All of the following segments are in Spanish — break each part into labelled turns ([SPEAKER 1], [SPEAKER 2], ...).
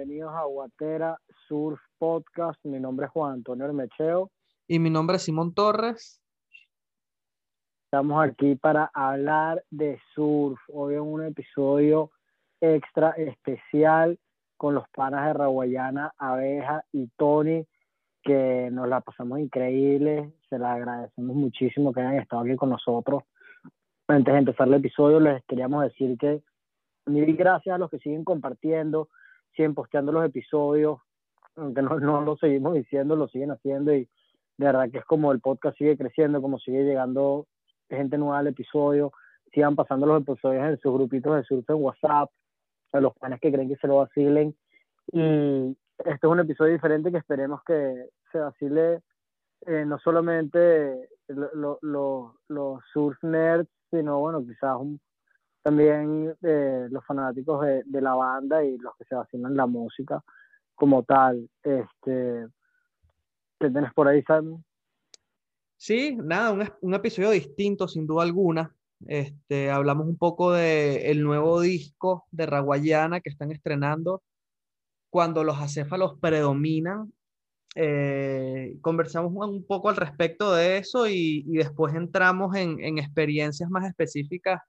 [SPEAKER 1] Bienvenidos a Guatera Surf Podcast. Mi nombre es Juan Antonio Hermecheo.
[SPEAKER 2] Y mi nombre es Simón Torres.
[SPEAKER 1] Estamos aquí para hablar de surf. Hoy en un episodio extra especial con los panas de Raguayana, Abeja y Tony, que nos la pasamos increíble. Se la agradecemos muchísimo que hayan estado aquí con nosotros. Antes de empezar el episodio, les queríamos decir que mil gracias a los que siguen compartiendo, siguen posteando los episodios, aunque no, no lo seguimos diciendo, lo siguen haciendo y de verdad que es como el podcast sigue creciendo, como sigue llegando gente nueva al episodio, sigan pasando los episodios en sus grupitos de surf en WhatsApp, a los panes que creen que se lo vacilen. Y este es un episodio diferente que esperemos que se vacile eh, no solamente los surf nerds, sino bueno, quizás un, también eh, los fanáticos de, la banda y los que se vacilan la música como tal. Este, ¿Qué tenés por ahí, Sam?
[SPEAKER 2] Sí, nada, un, episodio distinto, sin duda alguna. Este, hablamos un poco del el nuevo disco de Raguayana que están estrenando cuando los acéfalos predominan. Eh, conversamos un, poco al respecto de eso y, y después entramos en, en, experiencias más específicas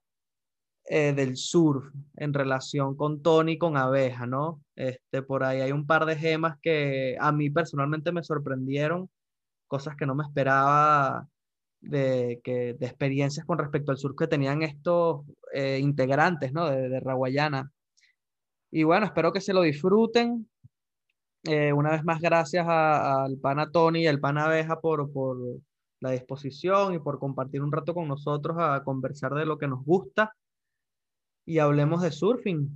[SPEAKER 2] eh, del surf en relación con Tony con Abeja, ¿no? Este, por ahí hay un par de gemas que a mí personalmente me sorprendieron, cosas que no me esperaba de, que, de experiencias con respecto al surf que tenían estos eh, integrantes, ¿no? De, de, Raguayana. Y bueno, espero que se lo disfruten. Eh, una vez más, gracias al pana Tony y al pana Abeja por, por la disposición y por compartir un rato con nosotros a conversar de lo que nos gusta y hablemos de surfing.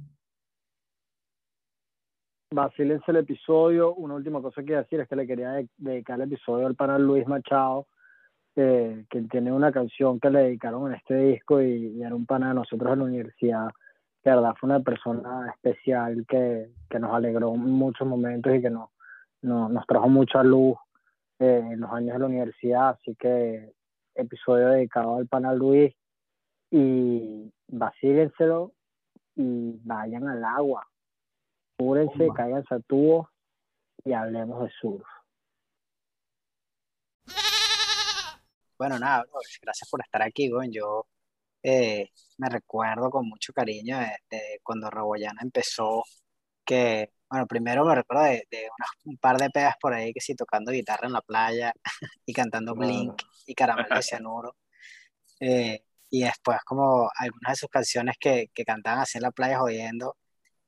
[SPEAKER 1] Vacílense el episodio. Una última cosa que decir es que le quería dedicar el episodio al pana Luis Machado, eh, que tiene una canción que le dedicaron en este disco y, y, era un pana de nosotros en la universidad. De verdad fue una persona especial que, que nos alegró en muchos momentos y que nos, nos, nos trajo mucha luz eh, en los años de la universidad. Así que episodio dedicado al pana Luis y vacílenselo y vayan al agua. Cúrense, caigan a tubo y hablemos de surf.
[SPEAKER 3] Bueno, nada, bro, gracias por estar aquí, güey. Yo eh, me recuerdo con mucho cariño de, de cuando Raboyana empezó, que, bueno, primero me recuerdo de, de unas, un par de pedas por ahí que sí, tocando guitarra en la playa y cantando Blink y Caramelo de Cianuro. Eh, y después como algunas de sus canciones que, que cantaban así en la playa jodiendo,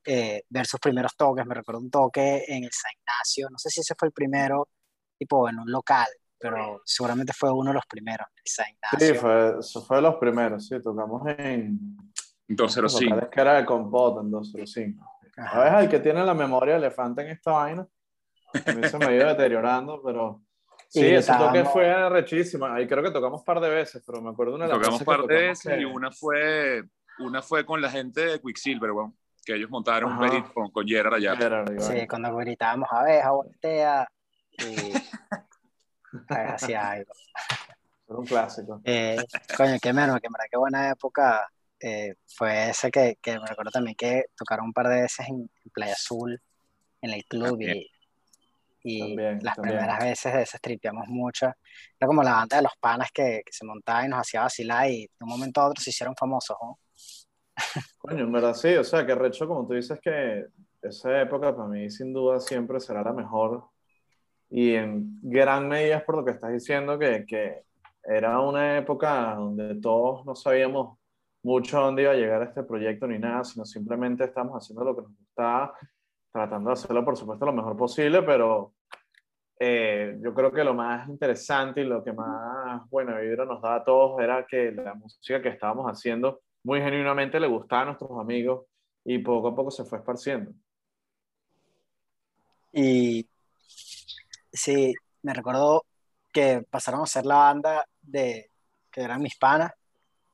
[SPEAKER 3] eh, ver sus primeros toques, me recuerdo un toque en el San Ignacio, no sé si ese fue el primero, tipo en un local, pero seguramente fue uno de los primeros, el San Ignacio.
[SPEAKER 4] Sí, fue, eso fue de los primeros, sí, tocamos en...
[SPEAKER 5] 205.
[SPEAKER 4] Es que era el compot en 205. A veces el que tiene la memoria elefante en esta vaina, a mí se me ha ido deteriorando, pero... Sí, ese toque fue rechísimo. Ahí creo que tocamos un par de veces, pero me acuerdo una de las
[SPEAKER 5] Tocamos un par de veces que... y una fue, una fue con la gente de Quicksilver, bueno, que ellos montaron Ajá. un beat con, con Gerard allá.
[SPEAKER 3] Gerard, sí, cuando gritábamos abeja, voltea y hacía algo.
[SPEAKER 4] Era un clásico.
[SPEAKER 3] Eh, coño, qué merma, que qué buena época eh, fue ese que, que, me recuerdo también que tocaron un par de veces en, en Playa Azul, en el club, y y también, las también. primeras veces de esas tripeamos mucho. Era como la banda de los panas que, que, se montaba y nos hacía vacilar y de un momento a otro se hicieron famosos, ¿no?
[SPEAKER 4] Coño, en verdad sí, o sea, que recho, como tú dices, que esa época para mí sin duda siempre será la mejor y en gran medida es por lo que estás diciendo, que, que era una época donde todos no sabíamos mucho dónde iba a llegar este proyecto ni nada, sino simplemente estábamos haciendo lo que nos gustaba tratando de hacerlo, por supuesto, lo mejor posible, pero eh, yo creo que lo más interesante y lo que más buena vibra nos daba a todos era que la música que estábamos haciendo muy genuinamente le gustaba a nuestros amigos y poco a poco se fue esparciendo.
[SPEAKER 3] Y sí, me recuerdo que pasaron a ser la banda de que eran mis panas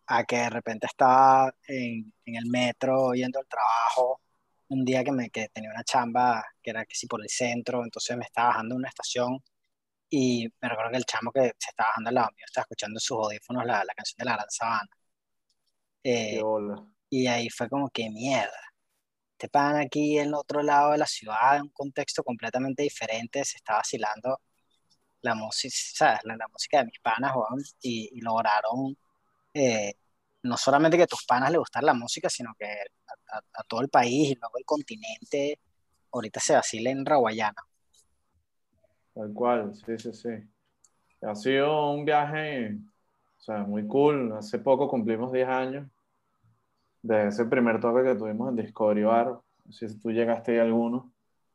[SPEAKER 3] a que de repente estaba en, en el metro yendo al trabajo un día que, me, que tenía una chamba que era que sí por el centro, entonces me estaba bajando en una estación y me recuerdo que el chamo que se estaba bajando al lado mío estaba escuchando en sus audífonos la, la canción de La Gran Sabana. Eh, y ahí fue como que mierda, este pan aquí en el otro lado de la ciudad, en un contexto completamente diferente, se está vacilando la música, ¿sabes? La, música de mis panas, y, lograron eh, no solamente que a tus panas le gustara la música, sino que a, todo el país y luego el continente ahorita se vacila en Raguayana.
[SPEAKER 4] Tal cual, sí, sí, sí. Ha sido un viaje, o sea, muy cool. Hace poco cumplimos 10 años de ese primer toque que tuvimos en Discovery Bar. No sé si tú llegaste a alguno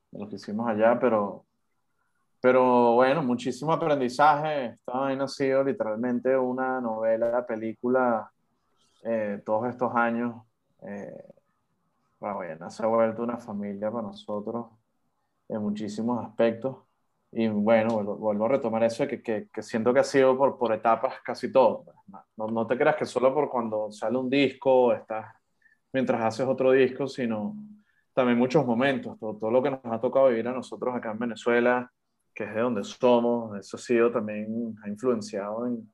[SPEAKER 4] de los que hicimos allá, pero, pero bueno, muchísimo aprendizaje. Esta vaina ha sido literalmente una novela, película, eh, todos estos años. Eh, se ha vuelto una familia para nosotros en muchísimos aspectos. Y bueno, vuelvo, a retomar eso, que, que, que, siento que ha sido por, por etapas casi todo. Pues, no, no, te creas que solo por cuando sale un disco, estás mientras haces otro disco, sino también muchos momentos, todo, todo lo que nos ha tocado vivir a nosotros acá en Venezuela, que es de donde somos, eso ha sido también, ha influenciado en,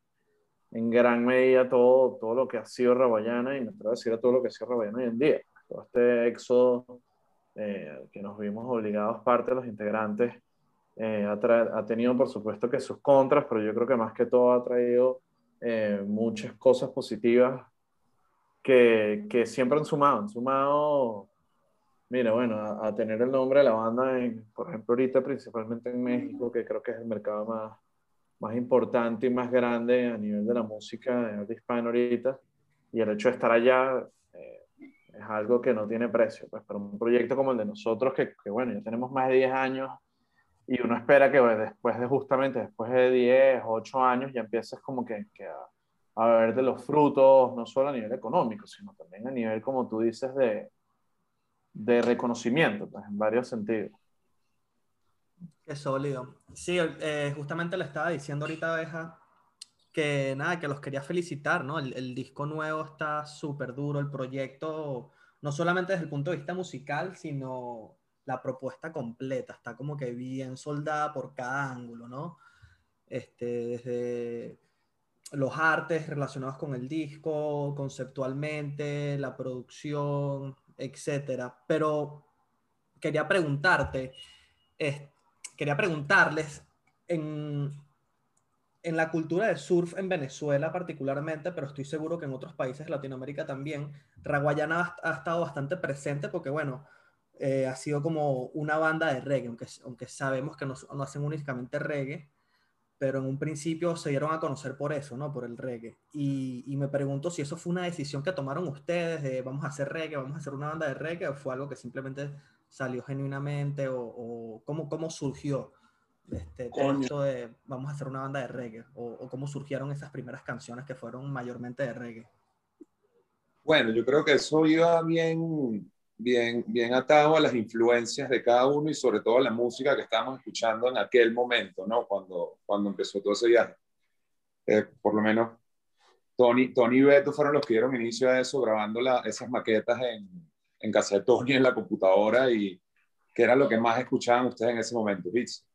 [SPEAKER 4] en gran medida todo, todo lo que ha sido Rabayana y me atrevo a decir a todo lo que ha sido Rabayana hoy en día. Todo este éxodo eh, que nos vimos obligados parte de los integrantes eh, ha, ha, tenido por supuesto que sus contras, pero yo creo que más que todo ha traído eh, muchas cosas positivas que, que, siempre han sumado, han sumado, mira, bueno, a, tener el nombre de la banda, en, por ejemplo, ahorita principalmente en México, que creo que es el mercado más, más importante y más grande a nivel de la música de hispano ahorita, y el hecho de estar allá eh, es algo que no tiene precio, pues para un proyecto como el de nosotros, que, que bueno, ya tenemos más de 10 años y uno espera que después de justamente, después de 10, 8 años, ya empieces como que, a, a, ver de los frutos, no solo a nivel económico, sino también a nivel, como tú dices, de, de reconocimiento, pues, en varios sentidos.
[SPEAKER 2] Qué sólido. Sí, eh, justamente le estaba diciendo ahorita a Abeja que nada, que los quería felicitar, ¿no? El, disco nuevo está súper duro, el proyecto, no solamente desde el punto de vista musical, sino la propuesta completa, está como que bien soldada por cada ángulo, ¿no? Este, desde los artes relacionados con el disco, conceptualmente, la producción, etcétera. Pero quería preguntarte, quería preguntarles en, en la cultura del surf en Venezuela particularmente, pero estoy seguro que en otros países de Latinoamérica también, Raguayana ha, ha estado bastante presente porque, bueno, eh, ha sido como una banda de reggae, aunque, aunque sabemos que no, no, hacen únicamente reggae, pero en un principio se dieron a conocer por eso, ¿no? Por el reggae. Y, y, me pregunto si eso fue una decisión que tomaron ustedes de vamos a hacer reggae, vamos a hacer una banda de reggae, o fue algo que simplemente salió genuinamente, o, o cómo, cómo surgió este, esto de vamos a hacer una banda de reggae, o, o cómo surgieron esas primeras canciones que fueron mayormente de reggae.
[SPEAKER 5] Bueno, yo creo que eso iba bien bien, bien atado a las influencias de cada uno y sobre todo a la música que estábamos escuchando en aquel momento, ¿no? Cuando, cuando empezó todo ese viaje. Eh, por lo menos Tony, Tony y Beto fueron los que dieron inicio a eso, grabando la, esas maquetas en, en casa de Tony en la computadora y que era lo que más escuchaban ustedes en ese momento, Bits.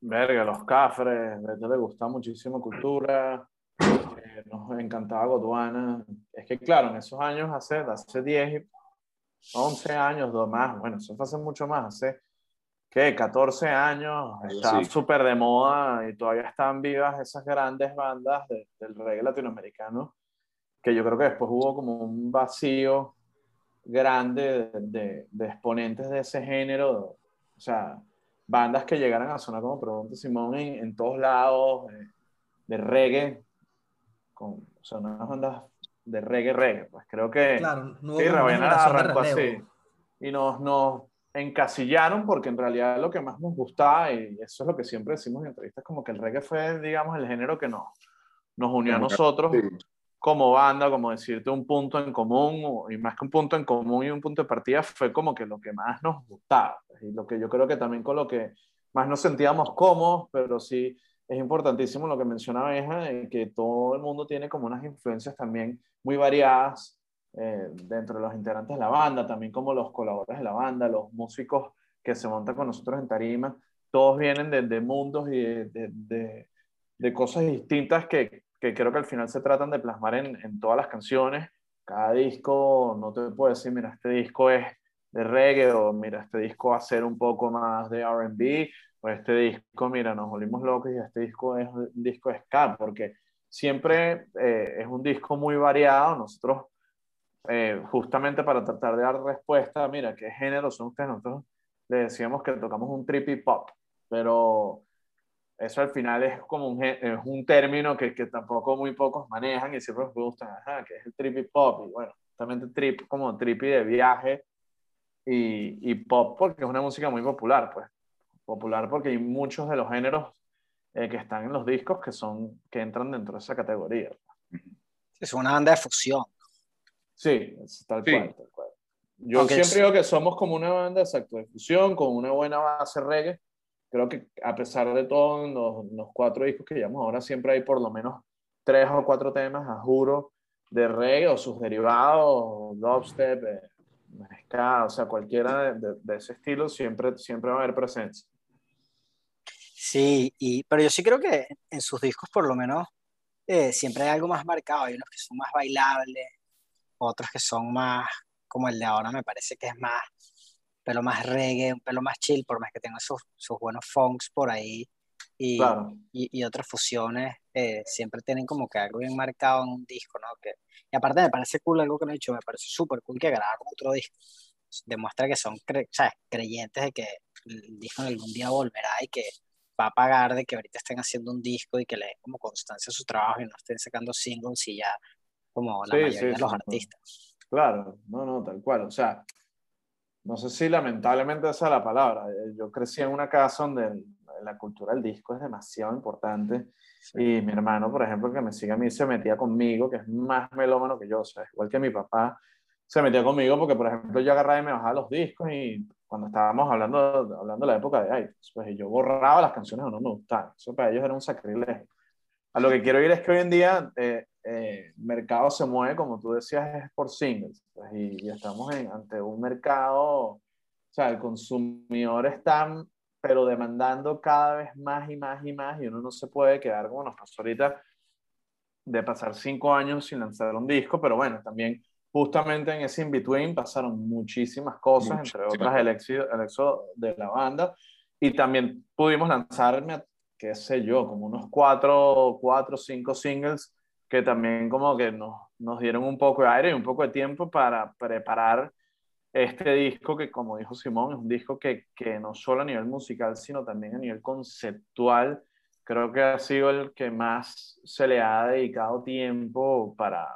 [SPEAKER 4] Verga, los cafres, Beto le gustaba muchísimo cultura, eh, nos encantaba Godwana. Es que claro, en esos años, hace, hace 10 11 años, dos más, bueno, eso fue hace mucho más, hace, ¿qué? 14 años, está súper de moda y todavía están vivas esas grandes bandas del reggae latinoamericano, que yo creo que después hubo como un vacío grande de, de, exponentes de ese género, o sea, bandas que llegaran a sonar como Pregunta Simón en, en todos lados, de, de reggae, con, o sea, unas bandas de reggae reggae. Pues creo que
[SPEAKER 2] claro, no
[SPEAKER 4] sí, arrancó así. Y nos, nos encasillaron porque en realidad lo que más nos gustaba, y eso es lo que siempre decimos en entrevistas, como que el reggae fue, digamos, el género que nos, nos unió a nosotros como banda, como decirte un punto en común, y más que un punto en común y un punto de partida, fue como que lo que más nos gustaba. Pues, y lo que yo creo que también con lo que más nos sentíamos cómodos, pero sí es importantísimo lo que mencionaba Eja, que todo el mundo tiene como unas influencias también muy variadas eh, dentro de los integrantes de la banda, también como los colaboradores de la banda, los músicos que se montan con nosotros en tarima, todos vienen de, de mundos y de, de, de, cosas distintas que, que, creo que al final se tratan de plasmar en, en, todas las canciones. Cada disco, no te puedo decir, mira, este disco es de reggae, o mira, este disco va a ser un poco más de RB, o este disco, mira, nos volvimos locos y este disco es un disco de ska, porque siempre eh, es un disco muy variado. Nosotros, eh, justamente para tratar de dar respuesta, mira, ¿qué género son ustedes? Nosotros le decíamos que tocamos un trippy pop, pero eso al final es como un, es un término que, que, tampoco muy pocos manejan y siempre me gustan, ajá, que es el trippy pop, y bueno, justamente trip, como trippy de viaje y, y pop porque es una música muy popular, pues, popular porque hay muchos de los géneros eh, que están en los discos que son que entran dentro de esa categoría.
[SPEAKER 3] Es una banda de fusión.
[SPEAKER 4] Sí, tal, Cual, tal cual. Yo siempre digo que somos como una banda exacto, de fusión, con una buena base reggae. Creo que a pesar de todo, los, los, cuatro discos que llevamos ahora, siempre hay por lo menos tres o cuatro temas, a juro, de reggae o sus derivados, dubstep, eh, o sea, cualquiera de, de, ese estilo, siempre, siempre va a haber presencia.
[SPEAKER 3] Sí, y, pero yo sí creo que en sus discos por lo menos eh, siempre hay algo más marcado, hay unos que son más bailables, otros que son más, como el de ahora me parece que es más, pelo más reggae, un pelo más chill, por más que tenga sus, sus buenos funks por ahí, y, claro. y, y, otras fusiones, eh, siempre tienen como que algo bien marcado en un disco, ¿no? Que, y aparte me parece cool algo que no he dicho, me parece súper cool que grabaron otro disco, demuestra que son cre ¿sabes? creyentes de que el disco algún día volverá y que va a pagar de que ahorita estén haciendo un disco y que le den como constancia a su trabajo y no estén sacando singles y ya como la
[SPEAKER 4] sí,
[SPEAKER 3] mayoría
[SPEAKER 4] sí,
[SPEAKER 3] de los
[SPEAKER 4] sí,
[SPEAKER 3] artistas.
[SPEAKER 4] Claro, no, no, tal cual. O sea, no sé si lamentablemente esa es la palabra. Eh, Yo crecí en una casa donde la cultura del disco es demasiado importante. Y mi hermano, por ejemplo, que me sigue a mí, se metía conmigo, que es más melómano que yo, o sea, igual que mi papá, se metía conmigo porque, por ejemplo, yo agarraba y me bajaba los discos y cuando estábamos hablando, hablando de la época de iTunes, pues yo borraba las canciones o no me gustaban. Eso para ellos era un sacrilegio. A lo que quiero ir es que hoy en día eh, eh, mercado se mueve, como tú decías, es por singles. Pues, y, y, estamos en, ante un mercado, o sea, el consumidor está, pero demandando cada vez más y más y más, y uno no se puede quedar como nos pasó ahorita de pasar cinco años sin lanzar un disco, pero bueno, también justamente en ese in-between pasaron muchísimas cosas, entre otras el éxito, el éxito de la banda, y también pudimos lanzarme, qué sé yo, como unos cuatro, cuatro, cinco singles que también como que nos, nos dieron un poco de aire y un poco de tiempo para preparar este disco que, como dijo Simón, es un disco que, que no solo a nivel musical, sino también a nivel conceptual, creo que ha sido el que más se le ha dedicado tiempo para,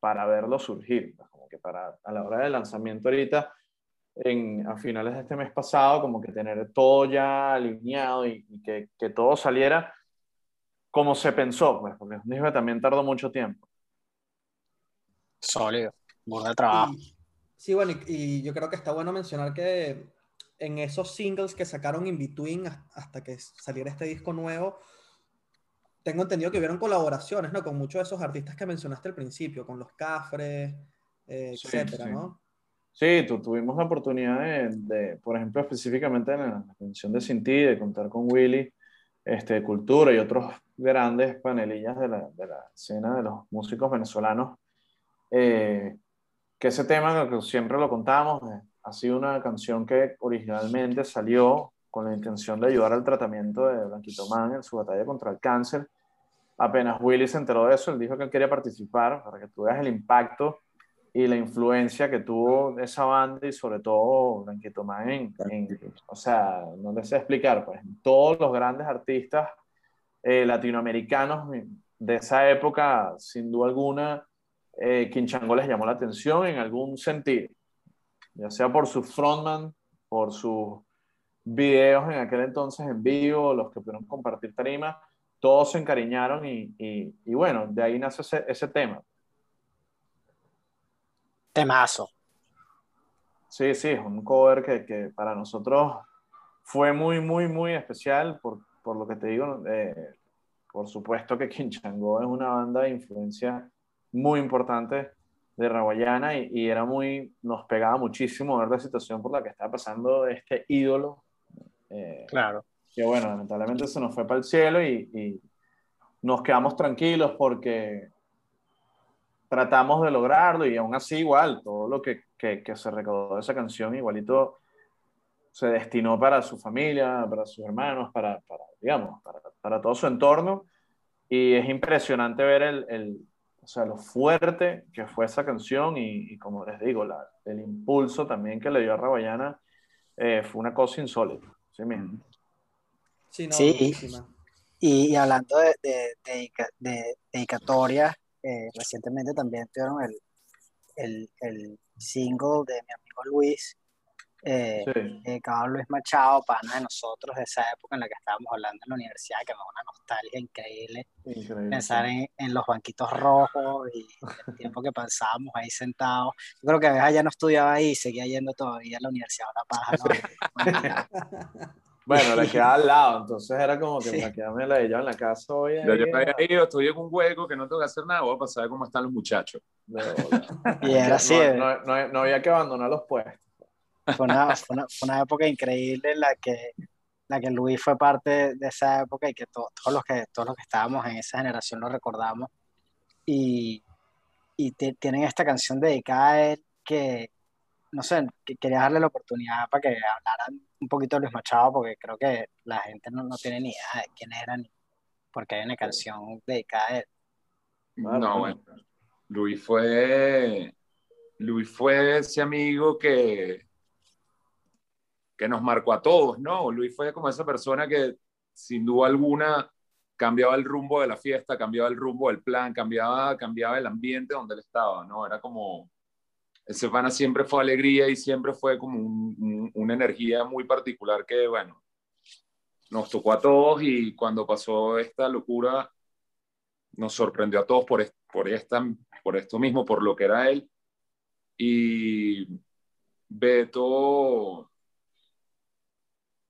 [SPEAKER 4] para verlo surgir, pues, como que para a la hora del lanzamiento ahorita, en, a finales de este mes pasado, como que tener todo ya alineado y, y que, que, todo saliera como se pensó, pues, porque un disco también tardó mucho tiempo.
[SPEAKER 3] Sólido, de trabajo.
[SPEAKER 2] Y, sí, bueno, y, y, yo creo que está bueno mencionar que en esos singles que sacaron in between hasta que saliera este disco nuevo, tengo entendido que hubieron colaboraciones, ¿no? Con muchos de esos artistas que mencionaste al principio, con los Cafres, eh,
[SPEAKER 4] sí,
[SPEAKER 2] etcétera,
[SPEAKER 4] sí.
[SPEAKER 2] ¿no?
[SPEAKER 4] Sí, tu, tuvimos la oportunidad de, de, por ejemplo, específicamente en la canción de Sin Ti, de contar con Willy, este, Cultura y otros grandes panelillas de la, de la escena de los músicos venezolanos, eh, que ese tema, que siempre lo contamos, eh, ha sido una canción que originalmente salió con la intención de ayudar al tratamiento de Blanquito Man en su batalla contra el cáncer. Apenas Willy se enteró de eso, él dijo que él quería participar para que tú veas el impacto y la influencia que tuvo esa banda y sobre todo Blanquito Man en, en, o sea, no les sé explicar, pues todos los grandes artistas eh, latinoamericanos de esa época, sin duda alguna, eh, Quinchango les llamó la atención en algún sentido, ya sea por su frontman, por sus videos en aquel entonces en vivo, los que pudieron compartir tarima, todos se encariñaron y, y, y bueno, de ahí nace ese, ese, tema.
[SPEAKER 3] Temazo.
[SPEAKER 4] Sí, sí, es un cover que, que, para nosotros fue muy, muy, muy especial por, por lo que te digo. Eh, por supuesto que Quinchango es una banda de influencia muy importante de Raguayana y, y, era muy, nos pegaba muchísimo ver la situación por la que estaba pasando este ídolo.
[SPEAKER 3] Eh, claro.
[SPEAKER 4] Que bueno, lamentablemente se nos fue para el cielo y, y nos quedamos tranquilos porque tratamos de lograrlo y aún así igual, todo lo que, que, que se recaudó de esa canción igualito se destinó para su familia, para sus hermanos, para, para digamos, para, para, todo su entorno. Y es impresionante ver el, el, o sea, lo fuerte que fue esa canción y, y como les digo, la, el impulso también que le dio a Rabayana eh, fue una cosa insólita. ¿sí mismo?
[SPEAKER 2] Sí, no,
[SPEAKER 3] Sí, y, y hablando de, de, de, de dedicatoria, eh, recientemente también tuvieron el, el, el single de mi amigo Luis, eh,
[SPEAKER 4] Sí.
[SPEAKER 3] a Luis Machado, pana de nosotros de esa época en la que estábamos hablando en la universidad, que me da una nostalgia increíble
[SPEAKER 4] Increíble.
[SPEAKER 3] pensar en, en los banquitos rojos y el tiempo que pasábamos ahí sentados. Yo creo que Abeja ya no estudiaba ahí y seguía yendo todavía a la Universidad de La Paja, ¿no?
[SPEAKER 4] Bueno, le quedaba al lado, entonces era como que
[SPEAKER 3] Sí.
[SPEAKER 4] me quedaba la de ella en la casa hoy.
[SPEAKER 5] Yo, había ido, estoy en un hueco que no tengo que hacer nada, voy a pasar a ver cómo están los muchachos.
[SPEAKER 4] de bola.
[SPEAKER 3] Y era así, eh.
[SPEAKER 4] No, no, no, no había que abandonar los puestos.
[SPEAKER 3] Fue una, fue una, fue una época increíble en la que, la que Luis fue parte de esa época y que to- todos, los que todos los que estábamos en esa generación lo recordamos. Y, y te- tienen esta canción dedicada a él que, no sé, que quería darle la oportunidad para que hablaran un poquito de Luis Machado, porque creo que la gente no, no tiene ni idea de quién era ni por qué hay una canción dedicada a él.
[SPEAKER 5] No,
[SPEAKER 4] bueno.
[SPEAKER 5] bueno. Luis fue, Luis fue ese amigo que, que nos marcó a todos, ¿no? Luis fue como esa persona que sin duda alguna cambiaba el rumbo de la fiesta, cambiaba el rumbo del plan, cambiaba, cambiaba el ambiente donde él estaba, ¿no? Era como, ese pana siempre fue alegría y siempre fue como un- un- una energía muy particular que, bueno, nos tocó a todos y cuando pasó esta locura nos sorprendió a todos por, por, esta, por esto mismo, por lo que era él. Y Beto,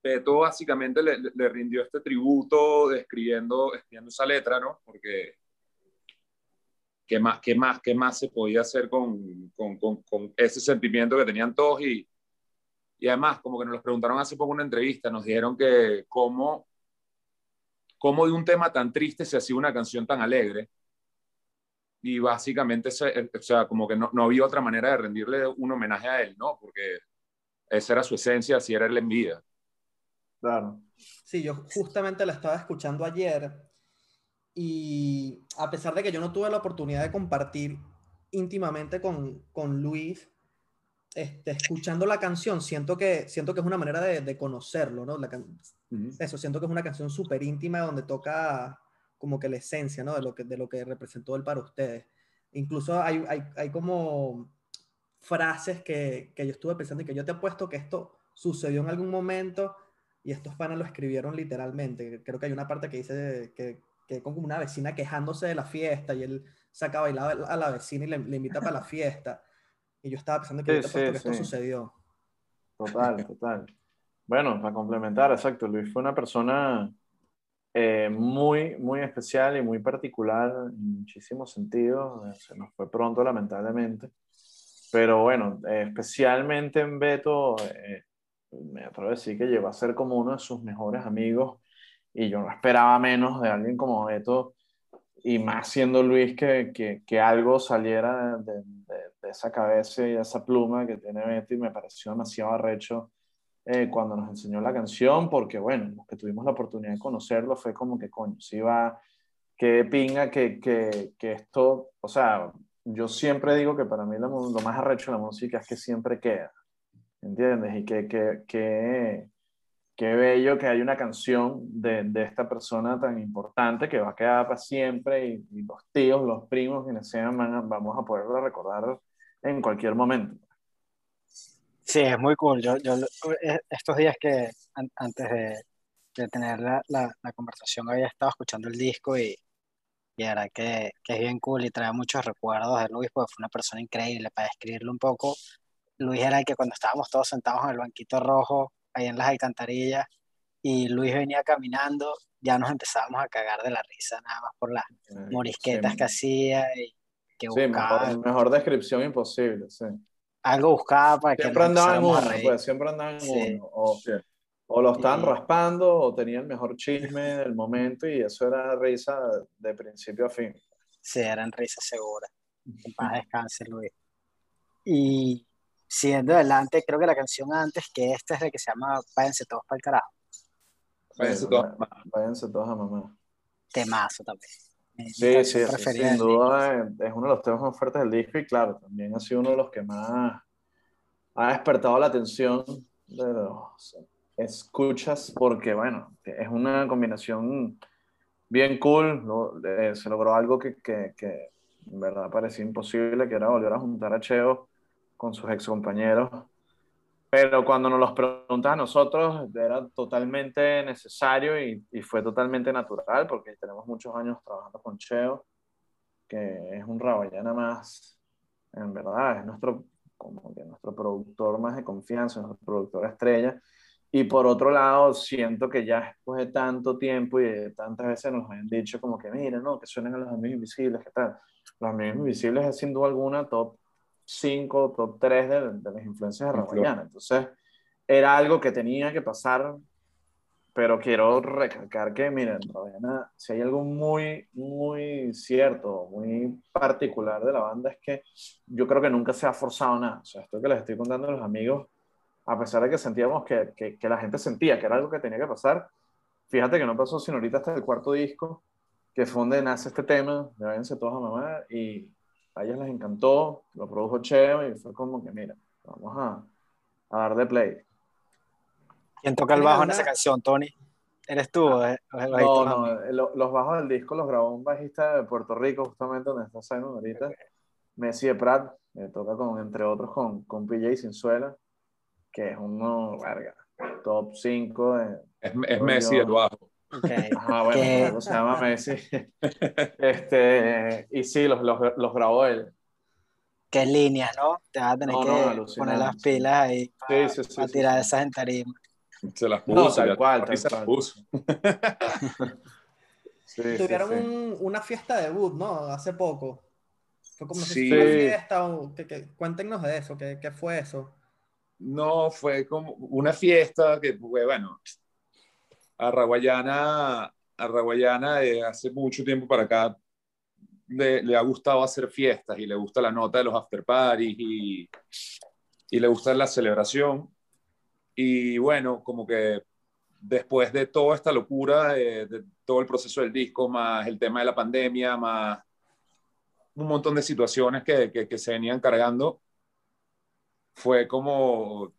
[SPEAKER 5] Beto básicamente le, le- rindió este tributo describiendo, escribiendo esa letra, ¿no? Porque ¿qué más, qué más, qué más se podía hacer con, con, con, ese sentimiento que tenían todos? Y, y además, como que nos lo preguntaron hace poco en una entrevista, nos dijeron que cómo, cómo de un tema tan triste se hacía una canción tan alegre. Y básicamente, ese- o sea, como que no, no había otra manera de rendirle un homenaje a él, ¿no? Porque esa era su esencia, así era él en vida.
[SPEAKER 4] Claro.
[SPEAKER 2] Sí, yo justamente la estaba escuchando ayer y a pesar de que yo no tuve la oportunidad de compartir íntimamente con, con Luis, este, escuchando la canción, siento que, siento que es una manera de, de conocerlo, ¿no? La can- eso, siento que es una canción súper íntima donde toca como que la esencia, ¿no? De lo que, de lo que representó él para ustedes. Incluso hay, hay, hay como frases que, que yo estuve pensando y que yo te apuesto que esto sucedió en algún momento y estos panas lo escribieron literalmente. Creo que hay una parte que dice que, que como una vecina quejándose de la fiesta y él saca a bailar a la vecina y le, le invita para la fiesta. Y yo estaba pensando que
[SPEAKER 4] Sí,
[SPEAKER 2] apuesto
[SPEAKER 4] sí,
[SPEAKER 2] que esto
[SPEAKER 4] sí.
[SPEAKER 2] sucedió.
[SPEAKER 4] Total, total. Bueno, para complementar, exacto, Luis fue una persona eh, muy, muy especial y muy particular en muchísimos sentidos. Se nos fue pronto, lamentablemente. Pero bueno, eh, especialmente en Beto, eh, me atrevo a decir que llegó a ser como uno de sus mejores amigos y yo no esperaba menos de alguien como Beto y más siendo Luis que, que, que algo saliera de, esa cabeza y de esa pluma que tiene Beto y me pareció demasiado arrecho eh, cuando nos enseñó la canción porque bueno, los que tuvimos la oportunidad de conocerlo fue como que coño, si va, qué pinga que, que, que esto, o sea, yo siempre digo que para mí lo más arrecho de la música es que siempre queda, ¿entiendes? Y que, que, que qué bello que hay una canción de, de, esta persona tan importante que va a quedar para siempre y, y los tíos, los primos, quienes sean, van vamos a poderlo recordar en cualquier momento.
[SPEAKER 3] Sí, es muy cool. Yo, yo estos días que an, antes de, de tener la, la, la, conversación había estado escuchando el disco y, y era que, que es bien cool y trae muchos recuerdos de Luis porque fue una persona increíble. Para describirlo un poco, Luis era el que cuando estábamos todos sentados en el banquito rojo, ahí en las alcantarillas, y Luis venía caminando, ya nos empezábamos a cagar de la risa nada más por las morisquetas sí. que hacía y que
[SPEAKER 4] sí,
[SPEAKER 3] buscaba.
[SPEAKER 4] Mejor, mejor, descripción imposible, sí.
[SPEAKER 3] Algo buscaba para
[SPEAKER 4] siempre
[SPEAKER 3] que
[SPEAKER 4] andaba en uno, pues, siempre andaba en sí. uno. O, o, lo estaban raspando o tenía el mejor chisme del momento y eso era risa de principio a fin.
[SPEAKER 3] Sí, eran risas seguras. En paz descanse, Luis. Y siguiendo adelante, creo que la canción antes que esta es la que se llama Váyanse todos para el carajo.
[SPEAKER 5] Váyanse todos.
[SPEAKER 4] Váyanse todos a mamá.
[SPEAKER 3] Temazo también.
[SPEAKER 4] Sí, sí,
[SPEAKER 3] preferida
[SPEAKER 4] sin duda es, es uno de los temas más fuertes del disco y claro, también ha sido uno de los que más ha despertado la atención de los escuchas porque, bueno, es una combinación bien cool, lo- eh, se logró algo que, que, que en verdad parecía imposible, que era volver a juntar a Cheo con sus ex compañeros. Pero cuando nos los preguntas a nosotros, era totalmente necesario y, y fue totalmente natural, porque tenemos muchos años trabajando con Cheo, que es un rabayana más, en verdad, es nuestro, como que nuestro productor más de confianza, nuestro productor estrella. Y por otro lado, siento que ya después de tanto tiempo y de tantas veces nos han dicho como que, mira, no, que suenen a los amigos invisibles, ¿qué tal? Los amigos invisibles es sin duda alguna top 5, top 3 de, de las influencias de Raguayana. Entonces, era algo que tenía que pasar, pero quiero recalcar que, miren, Raguayana, si hay algo muy, muy cierto, muy particular de la banda, es que yo creo que nunca se ha forzado nada. O sea, esto que les estoy contando a los amigos, a pesar de que sentíamos que, que, que la gente sentía que era algo que tenía que pasar, fíjate que no pasó sino ahorita hasta el cuarto disco, que fue donde nace este tema, de Váyanse todos a mamá, y a ellas les encantó, lo produjo Cheo, y fue como que, mira, vamos a, a dar de play.
[SPEAKER 3] ¿Quién toca el
[SPEAKER 2] ¿Tienen
[SPEAKER 3] bajo en esa canción, Tony? ¿Eres tú o es- o es el bajista
[SPEAKER 4] No, no, lo- los bajos del disco los grabó un bajista de Puerto Rico, justamente donde está Simon ahorita, Messi de Prat, que toca con, entre otros con, con PJ Sinzuela, que es uno, verga, top 5 de,
[SPEAKER 5] Es, es Messi el bajo.
[SPEAKER 3] Ok.
[SPEAKER 4] Ajá, bueno,
[SPEAKER 3] Que-
[SPEAKER 4] por algo se llama Messi. Este, y sí, los, los, los grabó él.
[SPEAKER 3] ¿Qué líneas, no? Te vas a tener
[SPEAKER 4] No,
[SPEAKER 3] que
[SPEAKER 4] no,
[SPEAKER 3] poner las
[SPEAKER 4] sí.
[SPEAKER 3] pilas ahí para,
[SPEAKER 4] Sí, sí, sí,
[SPEAKER 3] para
[SPEAKER 4] sí,
[SPEAKER 3] tirar
[SPEAKER 4] sí.
[SPEAKER 3] esas en tarima.
[SPEAKER 5] Se las
[SPEAKER 4] No,
[SPEAKER 5] puso.
[SPEAKER 4] tal
[SPEAKER 5] ya-
[SPEAKER 4] cual, tal
[SPEAKER 5] se las puso.
[SPEAKER 4] Sí, sí,
[SPEAKER 2] Tuvieron
[SPEAKER 4] sí.
[SPEAKER 2] un- una fiesta de debut, ¿no? Hace poco. Fue como no si
[SPEAKER 5] Sí.
[SPEAKER 2] una fiesta o que, que- cuéntenos de eso, ¿qué, qué fue eso?
[SPEAKER 5] No, fue como una fiesta que, fue, bueno, a Raguayana, a Raguayana de hace mucho tiempo para acá le, ha gustado hacer fiestas y le gusta la nota de los after parties y, le gusta la celebración. Y bueno, como que después de toda esta locura, de, de todo el proceso del disco, más el tema de la pandemia, más un montón de situaciones que, que, que se venían cargando, fue como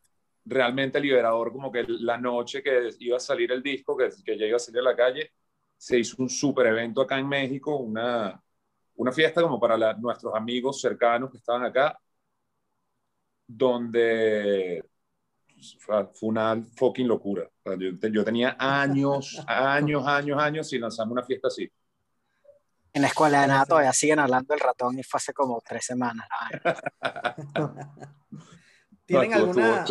[SPEAKER 5] realmente liberador, como que la noche que iba a salir el disco, que, que ya iba a salir a la calle, se hizo un super evento acá en México, una, una fiesta como para la- nuestros amigos cercanos que estaban acá, donde fue una fucking locura. Yo, yo tenía años, años, años, años sin lanzarme una fiesta así.
[SPEAKER 3] En la escuela de nada todavía siguen hablando del ratón y fue hace como tres semanas.
[SPEAKER 2] ¿Tienen alguna...?